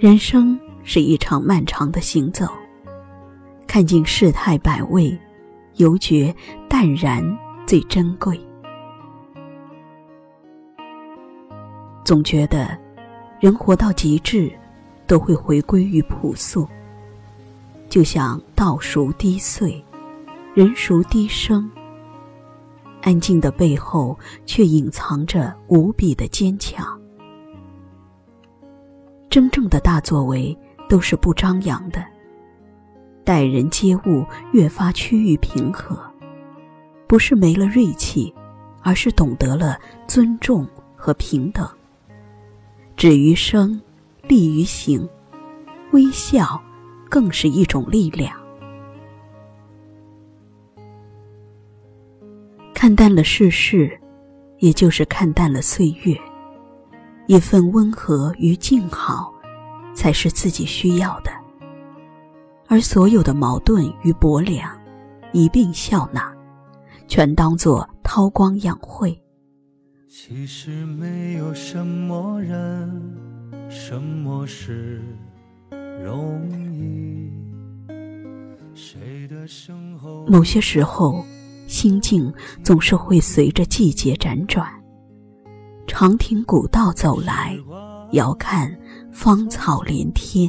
人生是一场漫长的行走，看尽世态百味，犹觉淡然最珍贵。总觉得，人活到极致，都会回归于朴素。就像稻熟低穗，人熟低声。安静的背后，却隐藏着无比的坚强。真正的大作为都是不张扬的，待人接物越发趋于平和，不是没了锐气，而是懂得了尊重和平等。止于声，立于行，微笑更是一种力量。看淡了世事，也就是看淡了岁月。一份温和与静好，才是自己需要的。而所有的矛盾与薄凉，一并笑纳，全当作韬光养晦。其实没有什么人，什么事容易。谁的身后？某些时候。心境总是会随着季节辗转，长亭古道走来，遥看芳草连天。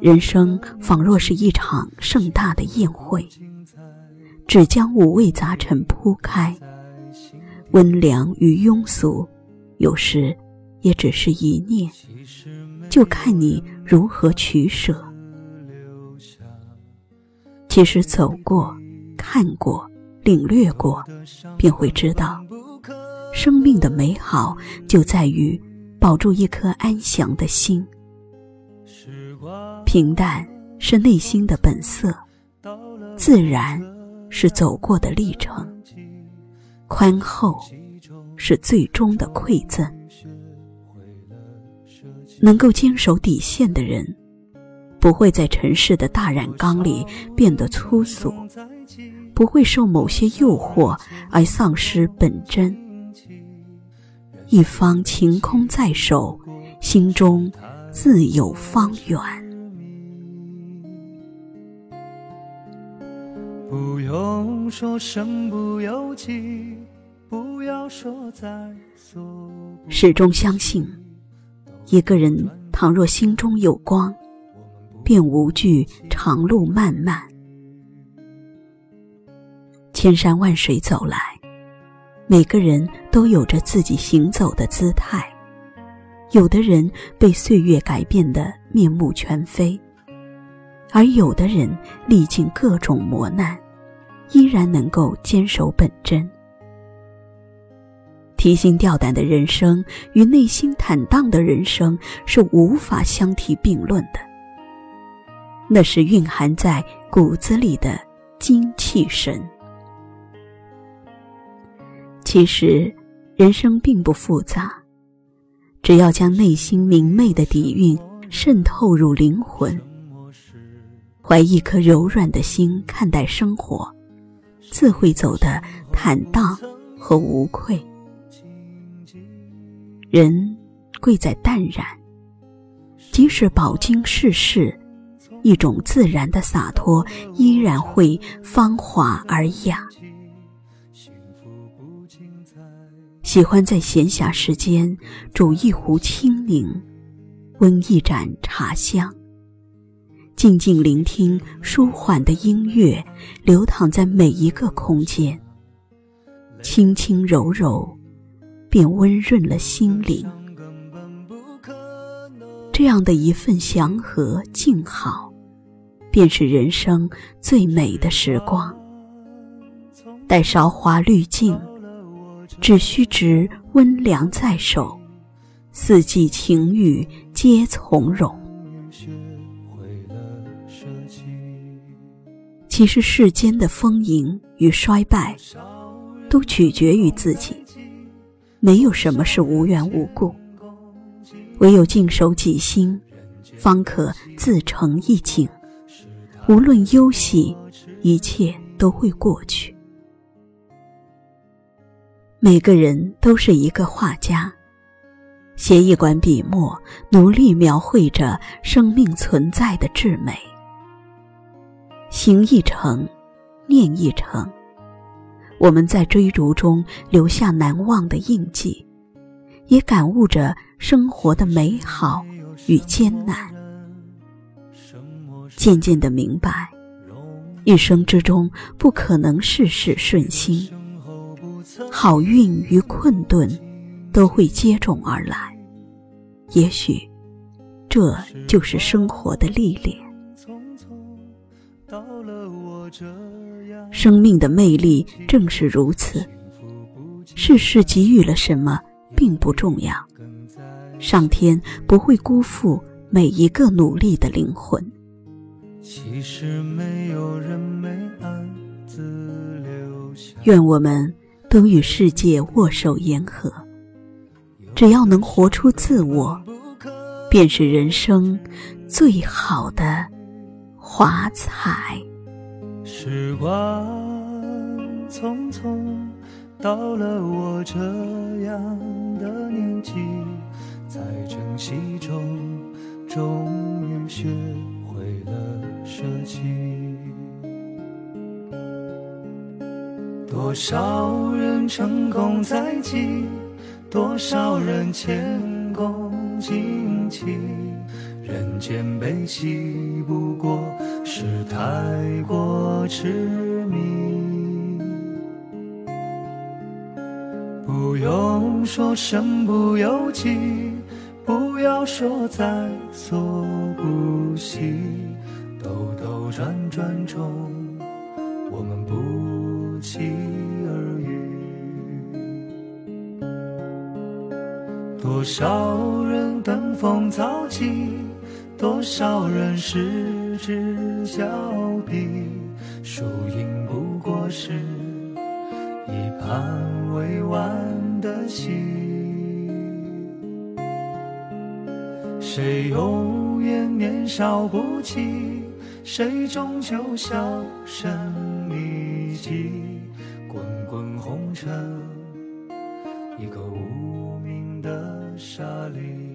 人生仿若是一场盛大的宴会，只将五味杂陈铺开，温良与庸俗，有时也只是一念，就看你如何取舍。其实走过、看过、领略过，便会知道，生命的美好就在于保住一颗安详的心。平淡是内心的本色，自然是走过的历程，宽厚是最终的馈赠。能够坚守底线的人。不会在尘世的大染缸里变得粗俗，不会受某些诱惑而丧失本真。一方晴空在手，心中自有方圆。不用说身不由己，不要说在所。始终相信，一个人倘若心中有光。便无惧长路漫漫，千山万水走来，每个人都有着自己行走的姿态。有的人被岁月改变的面目全非，而有的人历尽各种磨难，依然能够坚守本真。提心吊胆的人生与内心坦荡的人生是无法相提并论的。那是蕴含在骨子里的精气神。其实，人生并不复杂，只要将内心明媚的底蕴渗透入灵魂，怀一颗柔软的心看待生活，自会走得坦荡和无愧。人贵在淡然，即使饱经世事。一种自然的洒脱，依然会芳华而雅。喜欢在闲暇时间煮一壶清柠，温一盏茶香，静静聆听舒缓的音乐，流淌在每一个空间，轻轻柔柔，便温润了心灵。这样的一份祥和静好。便是人生最美的时光。待韶华滤尽，只需执温凉在手，四季晴雨皆从容。其实世间的丰盈与衰败，都取决于自己，没有什么是无缘无故。唯有静守己心，方可自成一景。无论忧喜，一切都会过去。每个人都是一个画家，写一管笔墨，努力描绘着生命存在的至美。行一程，念一程，我们在追逐中留下难忘的印记，也感悟着生活的美好与艰难。渐渐的明白，一生之中不可能事事顺心，好运与困顿都会接踵而来。也许，这就是生活的历练。生命的魅力正是如此，世事给予了什么并不重要，上天不会辜负每一个努力的灵魂。愿我们都与世界握手言和，只要能活出自我，便是人生最好的华彩。时光匆匆，到了我这样的年纪，在珍惜中，终于学会了舍弃。多少人成功在即，多少人前功尽弃。人间悲喜，不过是太过痴迷。不用说身不由己，不要说在所不惜。兜兜转转中，期而遇。多少人登峰造极。多少人失之交臂，输赢不过是一盘未完的棋。谁永远年少不羁，谁终究销声匿迹。darling.